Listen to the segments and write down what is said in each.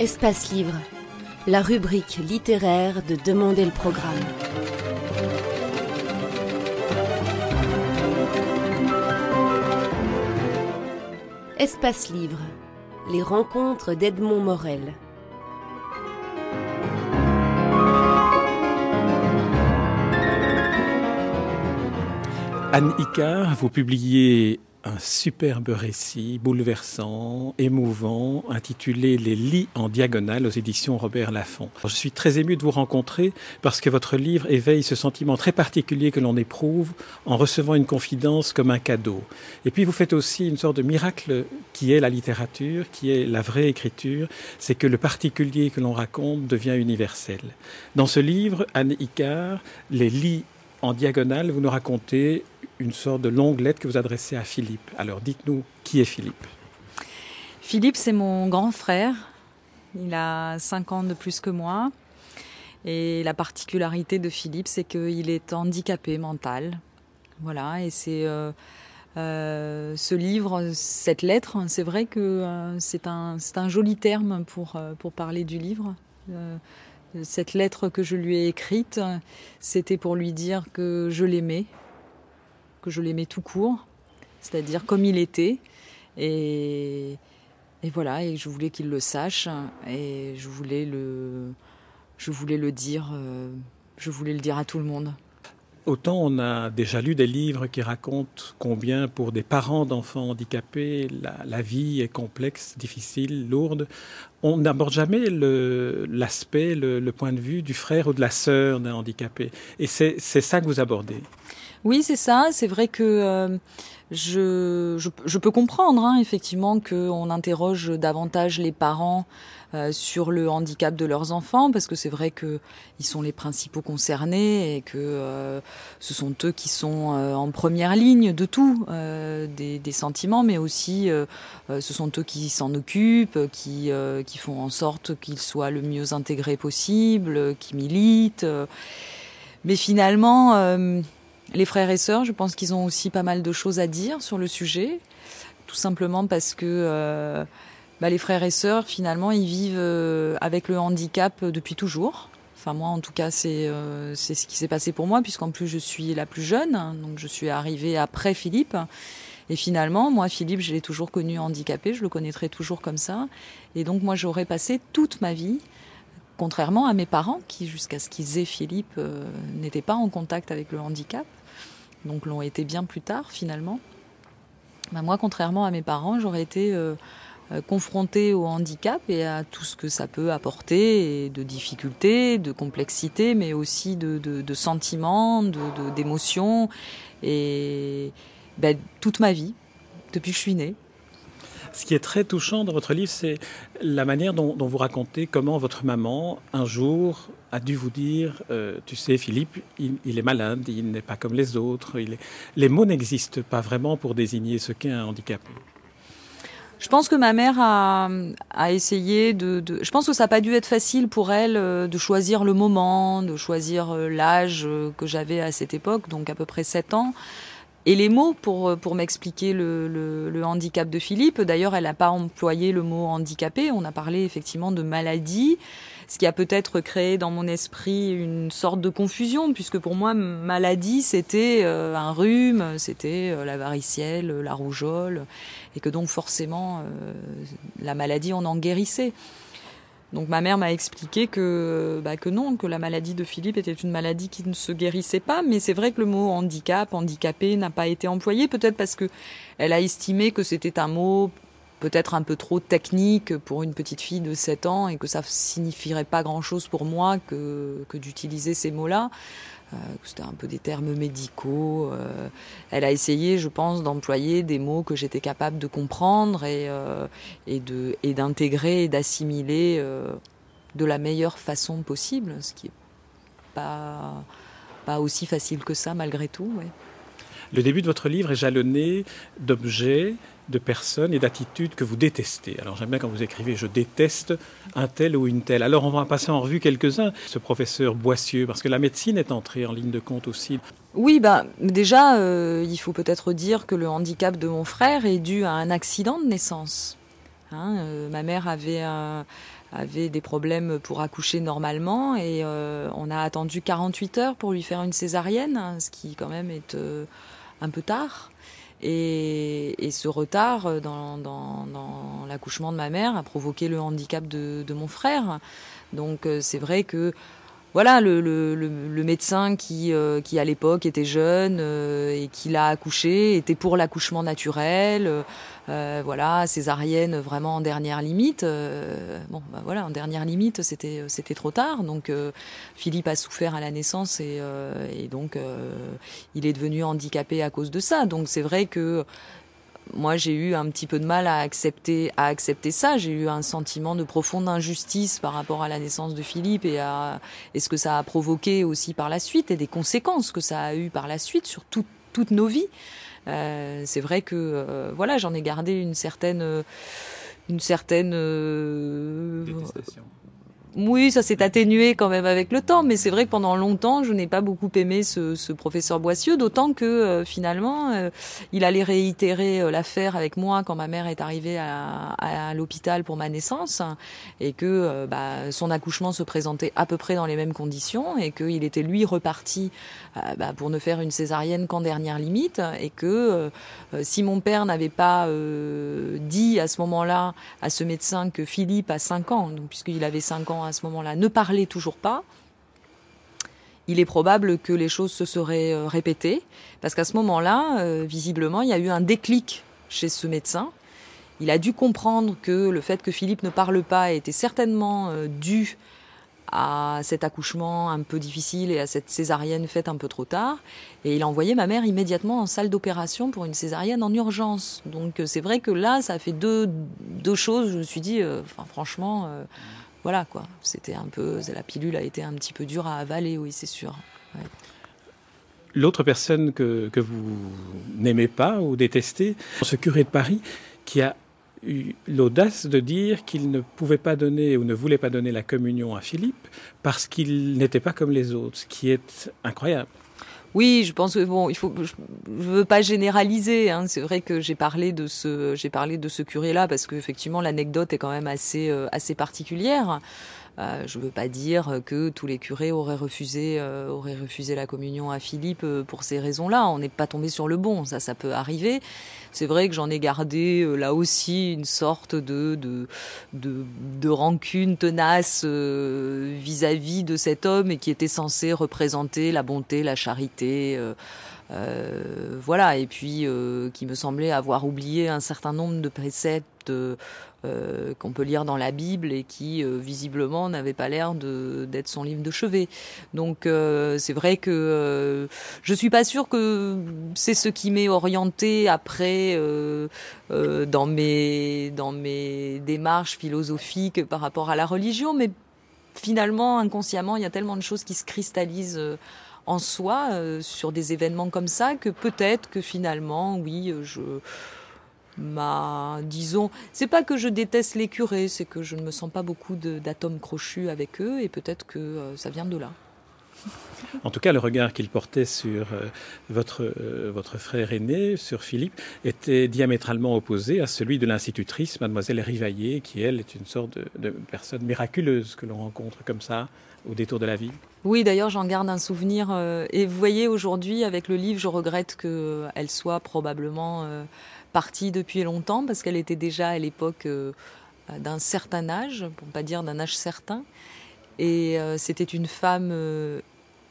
Espace Livre, la rubrique littéraire de Demander le programme. Espace Livre, les rencontres d'Edmond Morel. Anne Icard, vous publiez un superbe récit bouleversant, émouvant, intitulé Les lits en diagonale aux éditions Robert Laffont. Je suis très ému de vous rencontrer parce que votre livre éveille ce sentiment très particulier que l'on éprouve en recevant une confidence comme un cadeau. Et puis vous faites aussi une sorte de miracle qui est la littérature, qui est la vraie écriture, c'est que le particulier que l'on raconte devient universel. Dans ce livre, Anne Icard, Les lits en diagonale, vous nous racontez une sorte de longue lettre que vous adressez à Philippe. Alors dites-nous, qui est Philippe? Philippe, c'est mon grand frère. Il a 5 ans de plus que moi. Et la particularité de Philippe, c'est qu'il est handicapé mental. Voilà, et c'est euh, euh, ce livre, cette lettre, c'est vrai que euh, c'est un, un, joli terme pour, pour parler du livre. Cette lettre que je lui ai écrite, c'était pour lui dire que je l'aimais, que je l'aimais tout court, c'est-à-dire comme il était. Et, voilà, et je voulais qu'il le sache, et je voulais le, je voulais le dire, euh, je voulais le dire à tout le monde. Autant on a déjà lu des livres qui racontent combien pour des parents d'enfants handicapés, la, vie est complexe, difficile, lourde. On n'aborde jamais l'aspect, le, le, point de vue du frère ou de la sœur d'un handicapé. Et c'est ça que vous abordez. Oui, c'est ça. C'est vrai que euh, je, je, je, peux comprendre hein, effectivement qu'on interroge davantage les parents euh, sur le handicap de leurs enfants, parce que c'est vrai que ils sont les principaux concernés et que euh, ce sont eux qui sont en première ligne de tout, des, des, sentiments, mais aussi ce sont eux qui s'en occupent, qui, qui font en sorte qu'ils soient le mieux intégrés possible, qui militent. mais finalement les frères et sœurs, je pense qu'ils ont aussi pas mal de choses à dire sur le sujet, tout simplement parce que euh, bah, les frères et sœurs, finalement, ils vivent euh, avec le handicap depuis toujours. Enfin, moi, en tout cas, c'est euh, c'est ce qui s'est passé pour moi, puisqu'en plus, je suis la plus jeune, donc je suis arrivée après Philippe. Et finalement, moi, Philippe, je l'ai toujours connu handicapé, je le connaîtrai toujours comme ça. Et donc, moi, j'aurais passé toute ma vie contrairement à mes parents qui, jusqu'à ce qu'ils aient Philippe, n'étaient pas en contact avec le handicap donc l'ont été bien plus tard finalement. Bah, moi, contrairement à mes parents, j'aurais été euh, euh, confrontée au handicap et à tout ce que ça peut apporter, de difficultés, de complexité, mais aussi de, sentiments, d'émotions, et bah, toute ma vie, depuis que je suis née. Ce qui est très touchant dans votre livre, c'est la manière dont, vous racontez comment votre maman, un jour, a dû vous dire, euh, tu sais, Philippe, il, est malade, il n'est pas comme les autres. Les mots n'existent pas vraiment pour désigner ce qu'est un handicapé. Je pense que ma mère a, essayé de, Je pense que ça n'a pas dû être facile pour elle euh, de choisir le moment, de choisir euh, l'âge que j'avais à cette époque, donc à peu près 7 ans et les mots pour, pour m'expliquer le, le, handicap de Philippe. D'ailleurs, elle n'a pas employé le mot handicapé, on a parlé effectivement de maladie, ce qui a peut-être créé dans mon esprit une sorte de confusion, puisque pour moi, maladie, c'était euh, un rhume, c'était euh, la varicielle, la rougeole, et que donc forcément, euh, la maladie, on en guérissait. Donc ma mère m'a expliqué que, bah, que non, que la maladie de Philippe était une maladie qui ne se guérissait pas, mais c'est vrai que le mot handicap, handicapé n'a pas été employé, peut-être parce que elle a estimé que c'était un mot peut-être un peu trop technique pour une petite fille de 7 ans et que ça signifierait pas grand-chose pour moi que, que d'utiliser ces mots-là. Euh, c'était un peu des termes médicaux. Euh, elle a essayé, je pense, d'employer des mots que j'étais capable de comprendre et, euh, de, et d'intégrer et d'assimiler de la meilleure façon possible, ce qui est pas, pas aussi facile que ça malgré tout. Le début de votre livre est jalonné d'objets, de personnes et d'attitudes que vous détestez. Alors j'aime bien quand vous écrivez je déteste un tel ou une telle. Alors on va passer en revue quelques-uns. Ce professeur Boissieu, parce que la médecine est entrée en ligne de compte aussi. Oui, bah, déjà, euh, il faut peut-être dire que le handicap de mon frère est dû à un accident de naissance. Hein, euh, ma mère avait un, avait des problèmes pour accoucher normalement et on a attendu 48 heures pour lui faire une césarienne, ce qui quand même est un peu tard. Et, ce retard dans, l'accouchement de ma mère a provoqué le handicap de, de mon frère. Donc c'est vrai que voilà, le, médecin qui, euh, qui à l'époque était jeune euh, et qui l'a accouché était pour l'accouchement naturel, euh, voilà, césarienne vraiment en dernière limite. bon, bah voilà, en dernière limite, c'était c'était trop tard. Donc Philippe a souffert à la naissance et, et donc il est devenu handicapé à cause de ça. Donc c'est vrai que moi j'ai eu un petit peu de mal à accepter à accepter ça. J'ai eu un sentiment de profonde injustice par rapport à la naissance de Philippe et à et ce que ça a provoqué aussi par la suite et des conséquences que ça a eu par la suite sur toutes nos vies. Euh, c'est vrai que euh, voilà, j'en ai gardé une certaine une certaine euh, oui, ça s'est atténué quand même avec le temps, mais c'est vrai que pendant longtemps, je n'ai pas beaucoup aimé ce, ce professeur Boissieu, d'autant que euh, finalement, euh, il allait réitérer euh, l'affaire avec moi quand ma mère est arrivée à, à, l'hôpital pour ma naissance, et que bah, son accouchement se présentait à peu près dans les mêmes conditions, et qu'il était lui reparti bah, pour ne faire une césarienne qu'en dernière limite, et que si mon père n'avait pas dit à ce moment-là à ce médecin que Philippe a 5 ans, puisqu'il avait 5 ans à ce moment-là ne parlait toujours pas, il est probable que les choses se seraient euh, répétées, parce qu'à ce moment-là, euh, visiblement, il y a eu un déclic chez ce médecin. Il a dû comprendre que le fait que Philippe ne parle pas était certainement euh, dû à cet accouchement un peu difficile et à cette césarienne faite un peu trop tard. Et il a envoyé ma mère immédiatement en salle d'opération pour une césarienne en urgence. Donc c'est vrai que là, ça a fait deux, choses. Je me suis dit, franchement, voilà quoi. C'était un peu, la pilule a été un petit peu dure à avaler, oui, c'est sûr. L'autre personne que, que vous n'aimez pas ou détestez, ce curé de Paris qui a eu l'audace de dire qu'il ne pouvait pas donner ou ne voulait pas donner la communion à Philippe parce qu'il n'était pas comme les autres, ce qui est incroyable. Oui, je pense que bon, il faut, je, veux pas généraliser. Hein. C'est vrai que j'ai parlé de ce, j'ai parlé de ce curé-là parce qu'effectivement l'anecdote est quand même assez, euh, assez particulière. Euh, je ne veux pas dire que tous les curés auraient refusé, euh, auraient refusé la communion à Philippe euh, pour ces raisons-là. On n'est pas tombé sur le bon, ça, ça peut arriver. C'est vrai que j'en ai gardé là aussi une sorte de de, de, de rancune tenace vis-à-vis de cet homme et qui était censé représenter la bonté, la charité. voilà, et puis qui me semblait avoir oublié un certain nombre de préceptes euh, qu'on peut lire dans la Bible et qui euh, visiblement n'avait pas l'air d'être son livre de chevet. Donc euh, c'est vrai que je suis pas sûre que c'est ce qui m'est orienté après dans mes dans mes démarches philosophiques par rapport à la religion, mais finalement inconsciemment il y a tellement de choses qui se cristallisent en soi sur des événements comme ça que peut-être que finalement oui je ma, disons, c'est pas que je déteste les curés, c'est que je ne me sens pas beaucoup d'atomes crochus avec eux et peut-être que euh, ça vient de là. En tout cas, le regard qu'il portait sur euh, votre, euh, votre frère aîné, sur Philippe, était diamétralement opposé à celui de l'institutrice, mademoiselle Rivaillé, qui, elle, est une sorte de, personne miraculeuse que l'on rencontre comme ça au détour de la vie. Oui, d'ailleurs, j'en garde un souvenir. et vous voyez, aujourd'hui, avec le livre, je regrette qu'elle soit probablement partie depuis longtemps parce qu'elle était déjà à l'époque euh, d'un certain âge, pour pas dire d'un âge certain. Et euh, c'était une femme euh,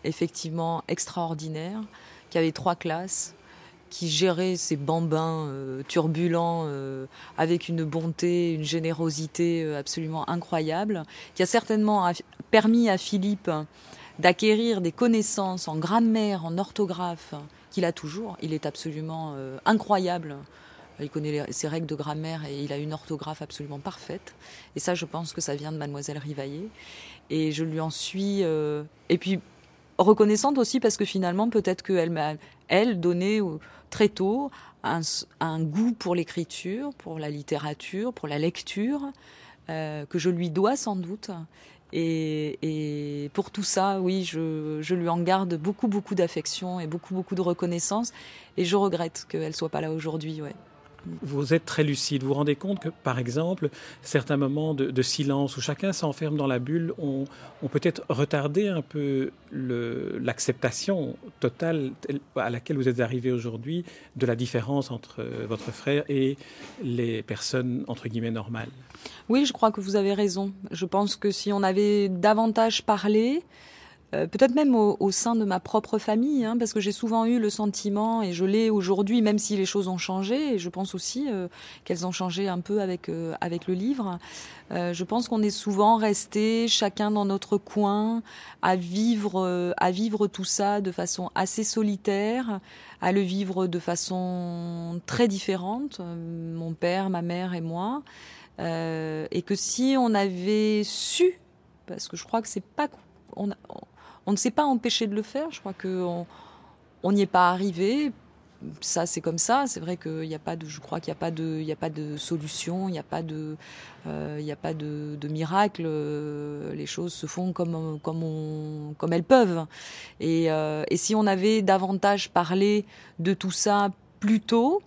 effectivement extraordinaire qui avait trois classes, qui gérait ses bambins turbulents avec une bonté, une générosité absolument incroyable, qui a certainement permis à Philippe d'acquérir des connaissances en grammaire, en orthographe, qu'il a toujours. Il est absolument incroyable il connaît ses règles de grammaire et il a une orthographe absolument parfaite. Et ça, je pense que ça vient de Mademoiselle Rivaillé. Et je lui en suis. Euh, et puis reconnaissante aussi parce que finalement, peut-être qu'elle m'a, elle, donné très tôt un, goût pour l'écriture, pour la littérature, pour la lecture, euh, que je lui dois sans doute. Et, et, pour tout ça, oui, je, je lui en garde beaucoup, beaucoup d'affection et beaucoup, beaucoup de reconnaissance. Et je regrette qu'elle soit pas là aujourd'hui. Ouais. Vous êtes très lucide. Vous vous rendez compte que, par exemple, certains moments de, silence où chacun s'enferme dans la bulle ont, peut-être retardé un peu l'acceptation totale à laquelle vous êtes arrivé aujourd'hui de la différence entre votre frère et les personnes, entre guillemets, normales. Oui, je crois que vous avez raison. Je pense que si on avait davantage parlé, euh, peut-être même au, sein de ma propre famille, hein, parce que j'ai souvent eu le sentiment, et je l'ai aujourd'hui, même si les choses ont changé, et je pense aussi euh, qu'elles ont changé un peu avec euh, avec le livre. je pense qu'on est souvent resté chacun dans notre coin à vivre à vivre tout ça de façon assez solitaire, à le vivre de façon très différente, mon père, ma mère et moi, et que si on avait su, parce que je crois que c'est pas on, on ne s'est pas empêché de le faire. Je crois qu'on on n'y est pas arrivé. Ça, c'est comme ça. C'est vrai qu'il n'y a pas de, je crois qu'il n'y a pas de, a pas de solution, il n'y a pas de, euh, de, miracle. Les choses se font comme, elles peuvent. Euh, et, si on avait davantage parlé de tout ça plus tôt,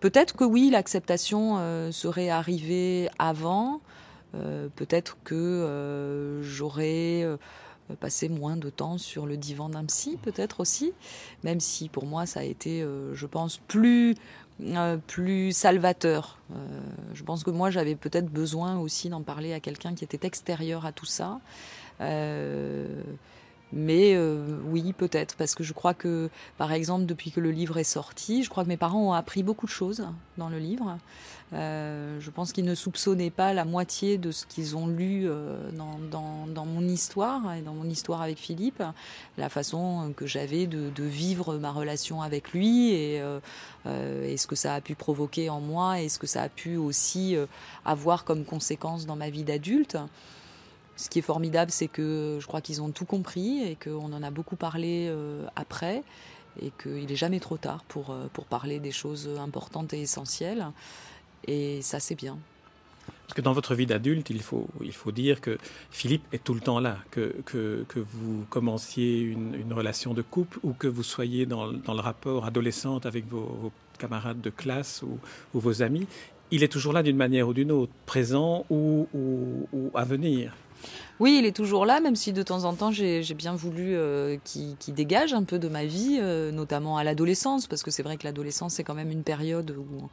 peut-être que oui, l'acceptation euh, serait arrivée avant. peut-être que j'aurais passer moins de temps sur le divan d'un psy peut-être aussi, même si pour moi ça a été, euh, je pense, plus euh, plus salvateur. je pense que moi j'avais peut-être besoin aussi d'en parler à quelqu'un qui était extérieur à tout ça. Mais oui, peut-être, parce que je crois que, par exemple, depuis que le livre est sorti, je crois que mes parents ont appris beaucoup de choses dans le livre. Euh, je pense qu'ils ne soupçonnaient pas la moitié de ce qu'ils ont lu euh, dans, dans, dans, mon histoire et dans mon histoire avec Philippe, la façon que j'avais de, de, vivre ma relation avec lui et, euh, euh, et, ce que ça a pu provoquer en moi et ce que ça a pu aussi avoir comme conséquence dans ma vie d'adulte. Ce qui est formidable, c'est que je crois qu'ils ont tout compris et qu'on en a beaucoup parlé après et qu'il n'est jamais trop tard pour, pour parler des choses importantes et essentielles. Et ça, c'est bien. Parce que dans votre vie d'adulte, il faut, il faut dire que Philippe est tout le temps là, que, que, que vous commenciez une, relation de couple ou que vous soyez dans, dans le rapport adolescente avec vos, camarades de classe ou, vos amis. Il est toujours là d'une manière ou d'une autre, présent ou, à venir. Oui, il est toujours là, même si de temps en temps j'ai bien voulu euh, qu'il dégage un peu de ma vie, euh, notamment à l'adolescence, parce que c'est vrai que l'adolescence c'est quand même une période où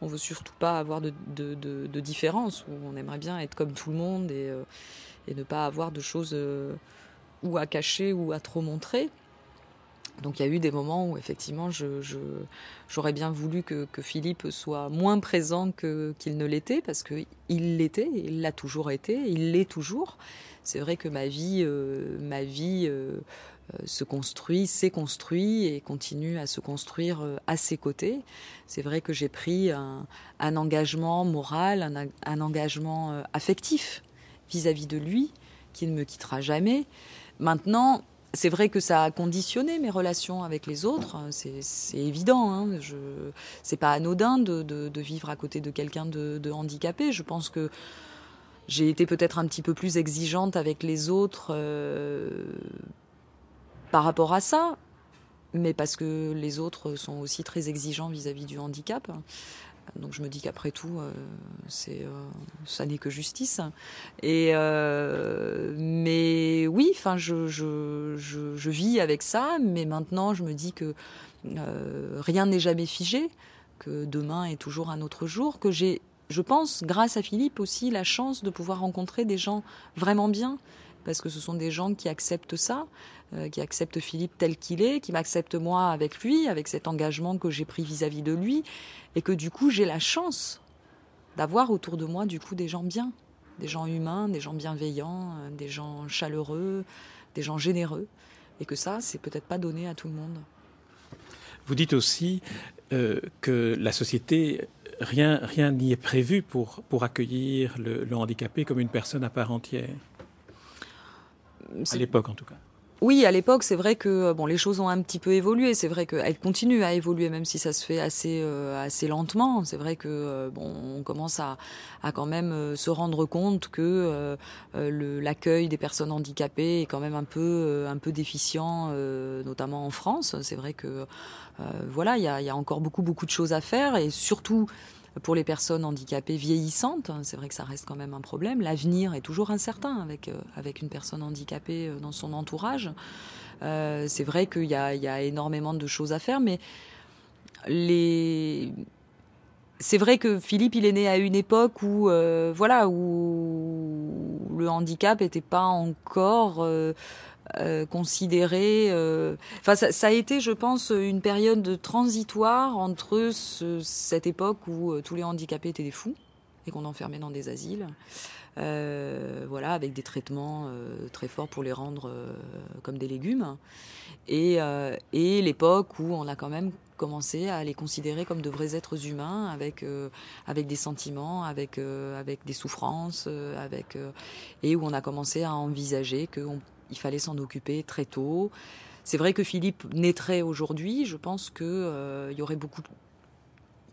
on veut surtout pas avoir de, différence, où on aimerait bien être comme tout le monde et, euh, et ne pas avoir de choses ou à cacher ou à trop montrer. Donc il y a eu des moments où effectivement j'aurais je, bien voulu que, que, Philippe soit moins présent qu'il ne l'était, parce qu'il l'était, il l'a toujours été, il l'est toujours. C'est vrai que ma vie, euh, ma vie euh, se construit, s'est construit et continue à se construire euh, à ses côtés. C'est vrai que j'ai pris un, engagement moral, un, engagement euh, affectif vis-à-vis de lui, qui ne me quittera jamais. Maintenant, c'est vrai que ça a conditionné mes relations avec les autres, c'est évident. Hein. Je, c'est pas anodin de, vivre à côté de quelqu'un de, handicapé. Je pense que j'ai été peut-être un petit peu plus exigeante avec les autres par rapport à ça, mais parce que les autres sont aussi très exigeants vis-à-vis du handicap. Donc je me dis qu'après tout, euh, euh, ça n'est que justice. Et euh, mais enfin, je, je, je, vis avec ça, mais maintenant je me dis que rien n'est jamais figé, que demain est toujours un autre jour, que j'ai, je pense, grâce à Philippe aussi, la chance de pouvoir rencontrer des gens vraiment bien, parce que ce sont des gens qui acceptent ça, euh, qui acceptent Philippe tel qu'il est, qui m'accepte moi avec lui, avec cet engagement que j'ai pris vis-à-vis de lui, et que du coup j'ai la chance d'avoir autour de moi du coup des gens bien, des gens humains, des gens bienveillants, euh, des gens chaleureux, des gens généreux, et que ça c'est peut-être pas donné à tout le monde. Vous dites aussi euh, que la société rien rien n'y est prévu pour pour accueillir le, le handicapé comme une personne à part entière. À l'époque en tout cas. Oui, à l'époque, c'est vrai que bon, les choses ont un petit peu évolué. C'est vrai qu'elles continuent à évoluer, même si ça se fait assez euh, assez lentement. C'est vrai que euh, bon, on commence à, à quand même euh, se rendre compte que l'accueil des personnes handicapées est quand même un peu un peu déficient, notamment en France. C'est vrai que voilà, il y a, y a encore beaucoup beaucoup de choses à faire et surtout pour les personnes handicapées vieillissantes, c'est vrai que ça reste quand même un problème. L'avenir est toujours incertain avec, euh, avec une personne handicapée euh, dans son entourage. Euh, c'est vrai qu'il y, y a, énormément de choses à faire, mais les... c'est vrai que Philippe, il est né à une époque où, voilà, où le handicap n'était pas encore euh, considéré. Euh, enfin, ça, a été, je pense, une période transitoire entre cette époque où euh, tous les handicapés étaient des fous et qu'on enfermait dans des asiles. voilà, avec des traitements très forts pour les rendre comme des légumes. Et, et l'époque où on a quand même commencé à les considérer comme de vrais êtres humains, avec, avec des sentiments, avec, avec des souffrances, avec, et où on a commencé à envisager qu'on il fallait s'en occuper très tôt. C'est vrai que Philippe naîtrait aujourd'hui. Je pense que euh, y aurait beaucoup.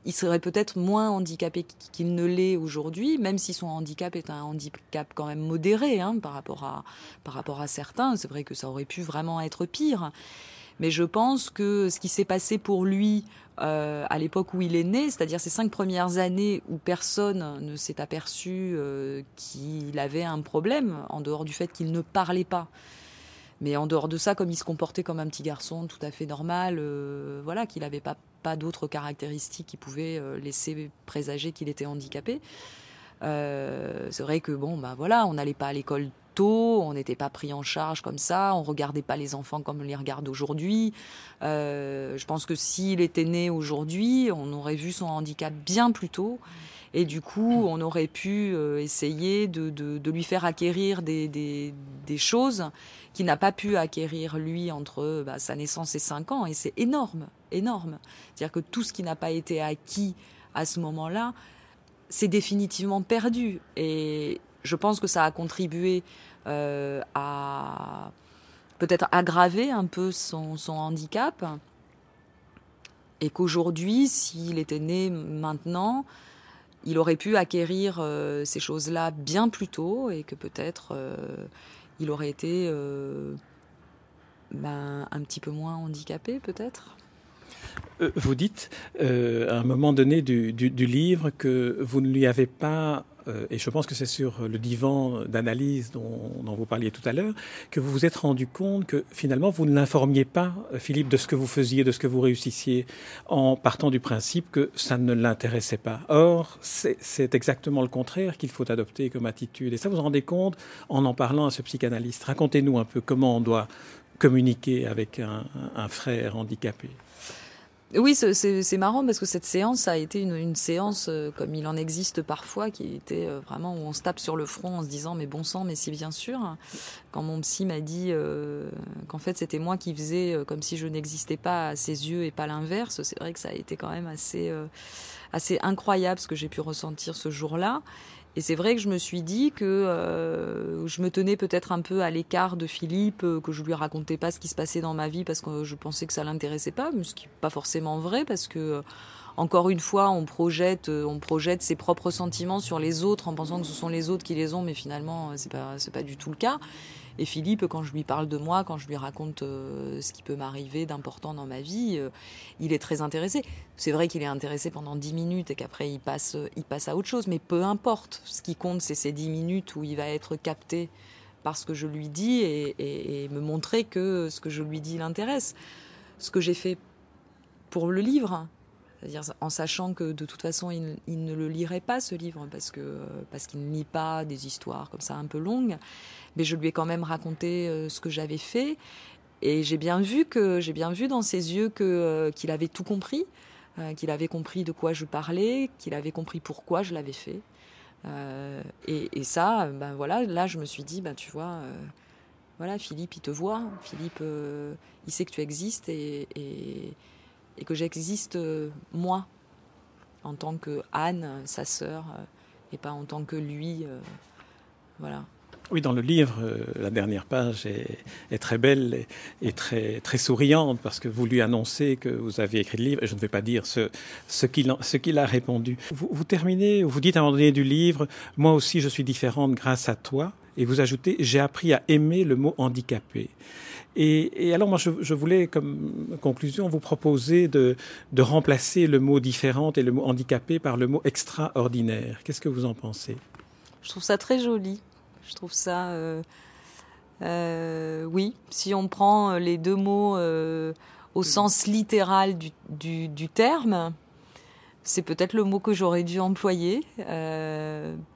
Il serait peut-être moins handicapé qu'il ne l'est aujourd'hui, même si son handicap est un handicap quand même modéré hein, par rapport à par rapport à certains. C'est vrai que ça aurait pu vraiment être pire. Mais je pense que ce qui s'est passé pour lui euh, à l'époque où il est né, c'est-à-dire ces cinq premières années où personne ne s'est aperçu euh, qu'il avait un problème, en dehors du fait qu'il ne parlait pas. Mais en dehors de ça, comme il se comportait comme un petit garçon tout à fait normal, euh, voilà, qu'il n'avait pas, d'autres caractéristiques qui pouvaient laisser présager qu'il était handicapé. c'est vrai que bon, bah voilà, on n'allait pas à l'école on n'était pas pris en charge comme ça, on regardait pas les enfants comme on les regarde aujourd'hui. Euh, je pense que s'il était né aujourd'hui, on aurait vu son handicap bien plus tôt. Et du coup, on aurait pu euh, essayer de, lui faire acquérir des, choses qu'il n'a pas pu acquérir lui entre bah, sa naissance et 5 ans. Et c'est énorme, énorme. C'est-à-dire que tout ce qui n'a pas été acquis à ce moment-là, c'est définitivement perdu. Et je pense que ça a contribué euh, à peut-être aggraver un peu son, handicap. Et qu'aujourd'hui, s'il était né maintenant, il aurait pu acquérir euh, ces choses-là bien plus tôt et que peut-être euh, il aurait été ben, un petit peu moins handicapé, peut-être. Vous dites à un moment donné du, livre que vous ne lui avez pas euh, et je pense que c'est sur le divan d'analyse dont, vous parliez tout à l'heure, que vous vous êtes rendu compte que finalement vous ne l'informiez pas, euh, Philippe, de ce que vous faisiez, de ce que vous réussissiez, en partant du principe que ça ne l'intéressait pas. Or, c'est exactement le contraire qu'il faut adopter comme attitude. Et ça, vous vous rendez compte en en parlant à ce psychanalyste. Racontez-nous un peu comment on doit communiquer avec un frère handicapé. Oui, c'est marrant parce que cette séance a été une, séance euh, comme il en existe parfois, qui était euh, vraiment où on se tape sur le front en se disant mais bon sang, mais si bien sûr. Quand mon psy m'a dit euh, qu'en fait c'était moi qui faisais comme si je n'existais pas à ses yeux et pas l'inverse, c'est vrai que ça a été quand même assez assez incroyable ce que j'ai pu ressentir ce jour-là. Et c'est vrai que je me suis dit que euh, je me tenais peut-être un peu à l'écart de Philippe, euh, que je lui racontais pas ce qui se passait dans ma vie parce que je pensais que ça l'intéressait pas, ce qui n'est pas forcément vrai parce que euh, encore une fois, on projette, ses propres sentiments sur les autres en pensant que ce sont les autres qui les ont, mais finalement c'est pas pas du tout le cas. Et Philippe, quand je lui parle de moi, quand je lui raconte euh, ce qui peut m'arriver d'important dans ma vie, euh, il est très intéressé. C'est vrai qu'il est intéressé pendant dix minutes et qu'après il passe, il passe à autre chose, mais peu importe. Ce qui compte, c'est ces dix minutes où il va être capté par ce que je lui dis et, me montrer que ce que je lui dis l'intéresse. Ce que j'ai fait pour le livre, c'est-à-dire en sachant que de toute façon il, ne le lirait pas ce livre parce que parce qu'il ne lit pas des histoires comme ça un peu longues mais je lui ai quand même raconté euh, ce que j'avais fait. Et j'ai bien vu que j'ai bien vu dans ses yeux que euh, qu'il avait tout compris, euh, qu'il avait compris de quoi je parlais, qu'il avait compris pourquoi je l'avais fait. Et, ça, ben voilà, là je me suis dit, ben tu vois, voilà, Philippe, il te voit, Philippe, il sait que tu existes et, et que j'existe moi en tant que Anne, sa sœur, et pas en tant que lui, voilà. Oui, dans le livre, euh, la dernière page est, très belle et, très, très souriante parce que vous lui annoncez que vous avez écrit le livre et je ne vais pas dire ce, ce qu'il a répondu. Vous, vous terminez, vous dites à un moment donné du livre, moi aussi je suis différente grâce à toi et vous ajoutez, j'ai appris à aimer le mot handicapé. Et, alors moi, je, voulais, comme conclusion, vous proposer de, de remplacer le mot différente et le mot handicapé par le mot extraordinaire. Qu'est-ce que vous en pensez? Je trouve ça très joli. Je trouve ça... Euh, euh, oui, si on prend euh, les deux mots au sens littéral du, du, du terme, c'est peut-être le mot que j'aurais dû employer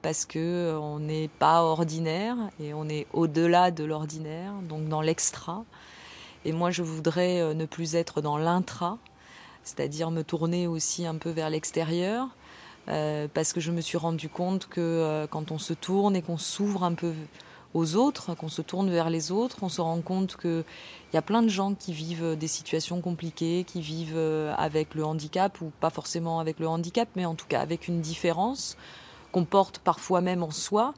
parce que on n'est pas ordinaire et on est au-delà de l'ordinaire, donc dans l'extra. Et moi, je voudrais ne plus être dans l'intra, c'est-à-dire me tourner aussi un peu vers l'extérieur, euh, parce que je me suis rendu compte que euh, quand on se tourne et qu'on s'ouvre un peu aux autres, qu'on se tourne vers les autres, on se rend compte qu'il y a plein de gens qui vivent des situations compliquées, qui vivent euh, avec le handicap, ou pas forcément avec le handicap, mais en tout cas avec une différence qu'on porte parfois même en soi,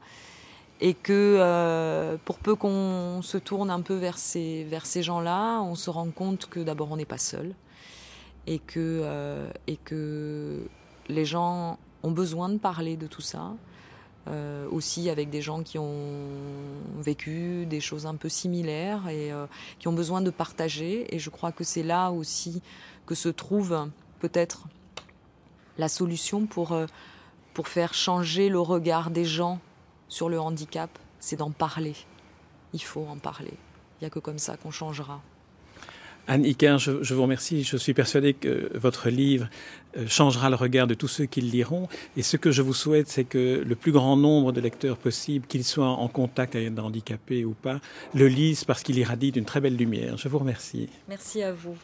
et que pour peu qu'on se tourne un peu vers ces, vers ces gens-là, on se rend compte que d'abord on n'est pas seul, et que, et que les gens ont besoin de parler de tout ça. Euh, aussi avec des gens qui ont vécu des choses un peu similaires et euh, qui ont besoin de partager. Et je crois que c'est là aussi que se trouve peut-être la solution pour, euh, pour faire changer le regard des gens sur le handicap, c'est d'en parler. Il faut en parler. Il n'y a que comme ça qu'on changera. Anne Iker, je, vous remercie. Je suis persuadé que votre livre euh, changera le regard de tous ceux qui le liront. Et ce que je vous souhaite, c'est que le plus grand nombre de lecteurs possible, qu'ils soient en contact avec des handicapés ou pas, le lisent parce qu'il irradie d'une très belle lumière. Je vous remercie. Merci à vous.